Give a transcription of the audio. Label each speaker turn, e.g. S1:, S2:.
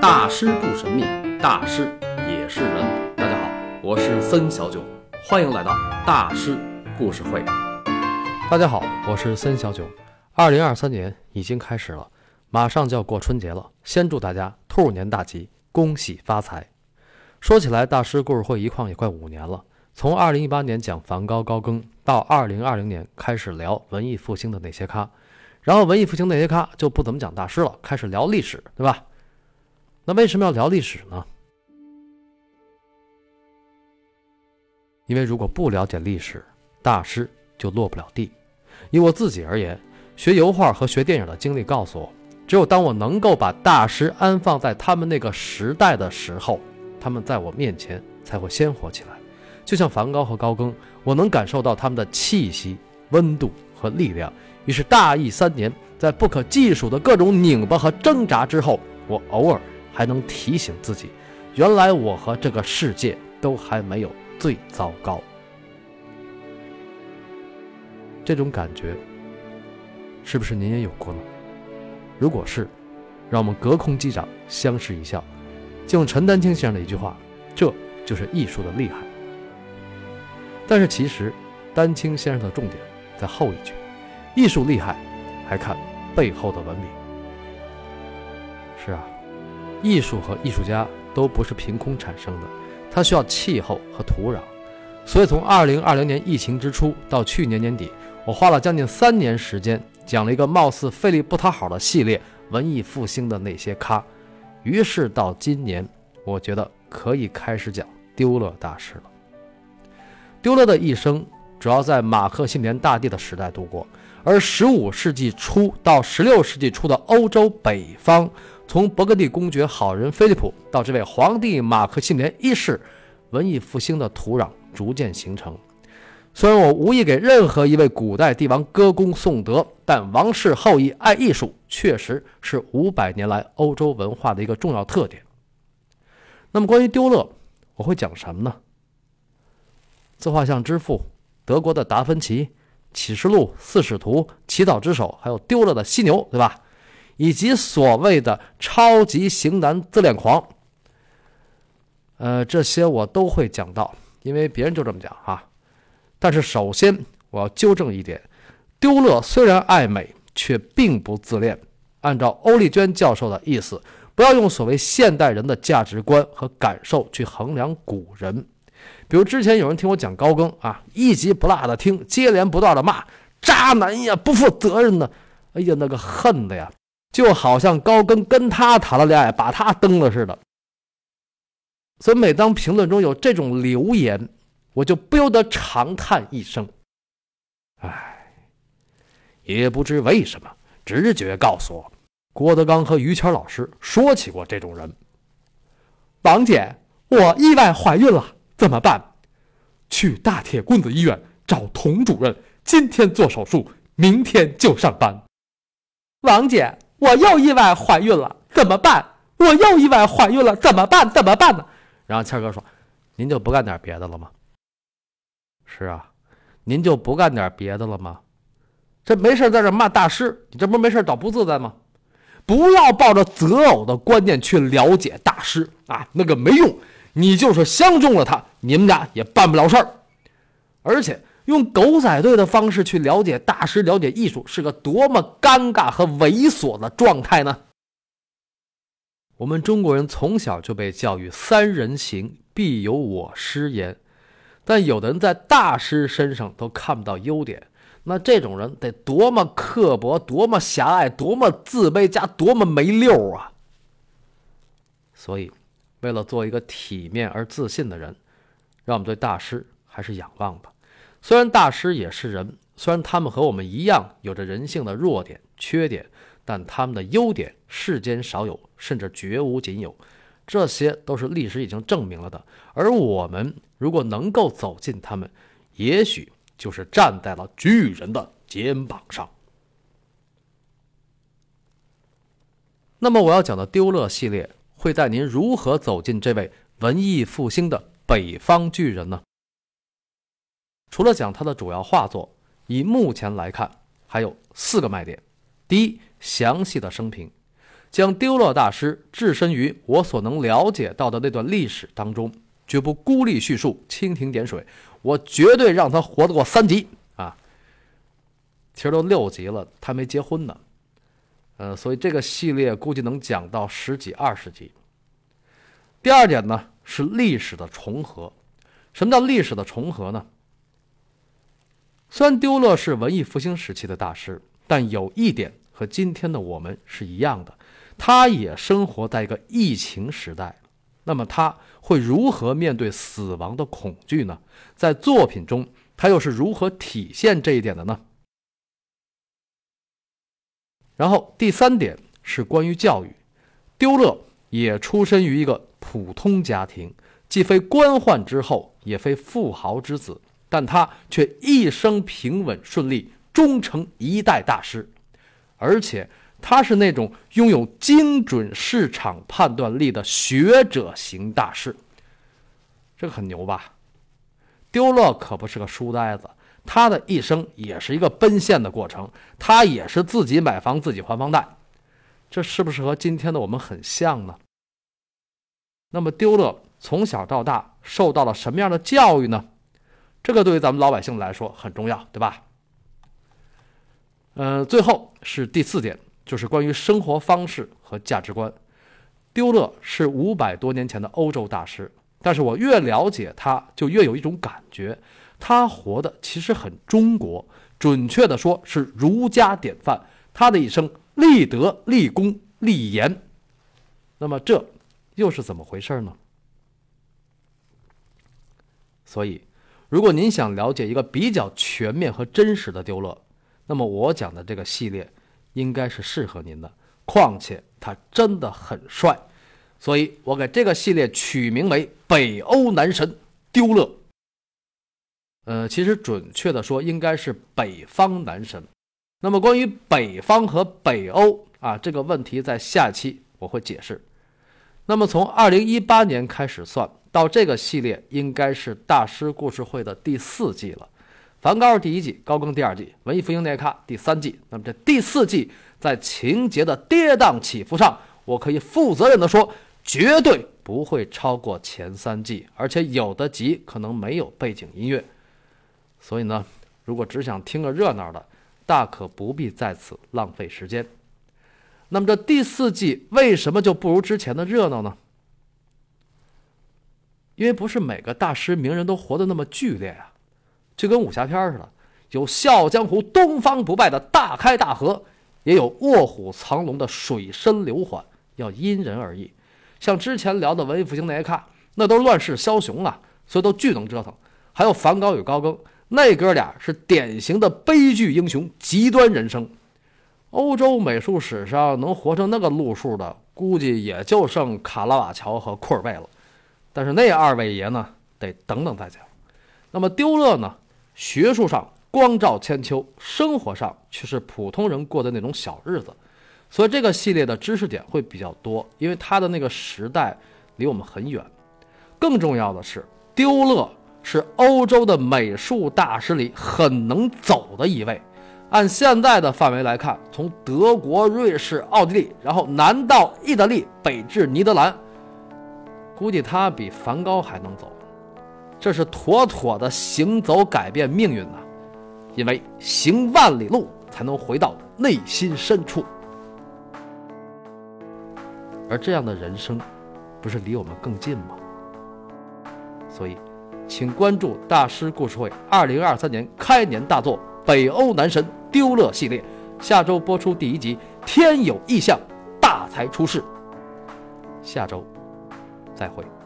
S1: 大师不神秘，大师也是人。大家好，我是森小九，欢迎来到大师故事会。
S2: 大家好，我是森小九。二零二三年已经开始了，马上就要过春节了，先祝大家兔年大吉，恭喜发财。说起来，大师故事会一晃也快五年了。从二零一八年讲梵高高更，到二零二零年开始聊文艺复兴的那些咖，然后文艺复兴那些咖就不怎么讲大师了，开始聊历史，对吧？那为什么要聊历史呢？因为如果不了解历史，大师就落不了地。以我自己而言，学油画和学电影的经历告诉我，只有当我能够把大师安放在他们那个时代的时候，他们在我面前才会鲜活起来。就像梵高和高更，我能感受到他们的气息、温度和力量。于是大意三年，在不可计数的各种拧巴和挣扎之后，我偶尔还能提醒自己，原来我和这个世界都还没有最糟糕。这种感觉，是不是您也有过呢？如果是，让我们隔空击掌，相视一笑。就用陈丹青先生的一句话：“这就是艺术的厉害。”但是其实，丹青先生的重点在后一句：“艺术厉害，还看背后的文明。”是啊，艺术和艺术家都不是凭空产生的，它需要气候和土壤。所以从2020年疫情之初到去年年底，我花了将近三年时间讲了一个貌似费力不讨好的系列《文艺复兴的那些咖》。于是到今年，我觉得可以开始讲丢勒大师了。丢勒的一生主要在马克信连大帝的时代度过，而15世纪初到16世纪初的欧洲北方，从勃艮第公爵好人菲利普到这位皇帝马克信连一世，文艺复兴的土壤逐渐形成。虽然我无意给任何一位古代帝王歌功颂德，但王室后裔爱艺术确实是五百年来欧洲文化的一个重要特点。那么关于丢勒，我会讲什么呢？自画像之父，德国的达芬奇，《启示录》《四使徒》《祈祷之手》，还有丢了的犀牛，对吧？以及所谓的超级型男自恋狂，呃，这些我都会讲到，因为别人就这么讲哈。但是首先我要纠正一点，丢勒虽然爱美，却并不自恋。按照欧丽娟教授的意思，不要用所谓现代人的价值观和感受去衡量古人。比如之前有人听我讲高更啊，一集不落的听，接连不断的骂渣男呀，不负责任呢。哎呀，那个恨的呀，就好像高更跟他谈了恋爱，把他蹬了似的。所以每当评论中有这种留言，我就不由得长叹一声：“唉，也不知为什么，直觉告诉我，郭德纲和于谦老师说起过这种人。王姐，我意外怀孕了。”怎么办？去大铁棍子医院找童主任，今天做手术，明天就上班。王姐，我又意外怀孕了，怎么办？我又意外怀孕了，怎么办？怎么办呢？然后谦哥说：“您就不干点别的了吗？”是啊，您就不干点别的了吗？这没事在这骂大师，你这不是没事找不自在吗？不要抱着择偶的观念去了解大师啊，那个没用。你就是相中了他，你们俩也办不了事儿。而且用狗仔队的方式去了解大师、了解艺术，是个多么尴尬和猥琐的状态呢？我们中国人从小就被教育“三人行，必有我师焉”，但有的人在大师身上都看不到优点，那这种人得多么刻薄、多么狭隘、多么自卑加多么没溜啊！所以。为了做一个体面而自信的人，让我们对大师还是仰望吧。虽然大师也是人，虽然他们和我们一样有着人性的弱点、缺点，但他们的优点世间少有，甚至绝无仅有。这些都是历史已经证明了的。而我们如果能够走进他们，也许就是站在了巨人的肩膀上。那么我要讲的丢勒系列。会带您如何走进这位文艺复兴的北方巨人呢？除了讲他的主要画作，以目前来看，还有四个卖点。第一，详细的生平，将丢勒大师置身于我所能了解到的那段历史当中，绝不孤立叙述、蜻蜓点水。我绝对让他活得过三集啊！其实都六集了，他没结婚呢。呃，所以这个系列估计能讲到十几二十集。第二点呢是历史的重合。什么叫历史的重合呢？虽然丢勒是文艺复兴时期的大师，但有一点和今天的我们是一样的，他也生活在一个疫情时代。那么他会如何面对死亡的恐惧呢？在作品中，他又是如何体现这一点的呢？然后第三点是关于教育，丢勒也出身于一个普通家庭，既非官宦之后，也非富豪之子，但他却一生平稳顺利，终成一代大师，而且他是那种拥有精准市场判断力的学者型大师，这个很牛吧？丢勒可不是个书呆子。他的一生也是一个奔现的过程，他也是自己买房自己还房贷，这是不是和今天的我们很像呢？那么丢勒从小到大受到了什么样的教育呢？这个对于咱们老百姓来说很重要，对吧？嗯，最后是第四点，就是关于生活方式和价值观。丢勒是五百多年前的欧洲大师，但是我越了解他，就越有一种感觉。他活的其实很中国，准确的说是儒家典范。他的一生立德、立功、立言，那么这又是怎么回事呢？所以，如果您想了解一个比较全面和真实的丢勒，那么我讲的这个系列应该是适合您的。况且他真的很帅，所以我给这个系列取名为“北欧男神丢勒”。呃，其实准确的说，应该是北方男神。那么关于北方和北欧啊这个问题，在下期我会解释。那么从二零一八年开始算，到这个系列应该是大师故事会的第四季了。梵高第一季，高更第二季，文艺复兴那卡第三季。那么这第四季在情节的跌宕起伏上，我可以负责任的说，绝对不会超过前三季，而且有的集可能没有背景音乐。所以呢，如果只想听个热闹的，大可不必在此浪费时间。那么这第四季为什么就不如之前的热闹呢？因为不是每个大师名人都活得那么剧烈啊，就跟武侠片似的，有笑傲江湖、东方不败的大开大合，也有卧虎藏龙的水深流缓，要因人而异。像之前聊的文艺复兴那些卡，那都是乱世枭雄啊，所以都巨能折腾。还有梵高与高更。那哥俩是典型的悲剧英雄，极端人生。欧洲美术史上能活成那个路数的，估计也就剩卡拉瓦乔和库尔贝了。但是那二位爷呢，得等等再讲。那么丢勒呢，学术上光照千秋，生活上却是普通人过的那种小日子。所以这个系列的知识点会比较多，因为他的那个时代离我们很远。更重要的是，丢勒。是欧洲的美术大师里很能走的一位。按现在的范围来看，从德国、瑞士、奥地利，然后南到意大利，北至尼德兰，估计他比梵高还能走。这是妥妥的行走改变命运呐！因为行万里路才能回到内心深处，而这样的人生，不是离我们更近吗？所以。请关注大师故事会二零二三年开年大作《北欧男神丢勒》系列，下周播出第一集《天有异象，大才出世》。下周再会。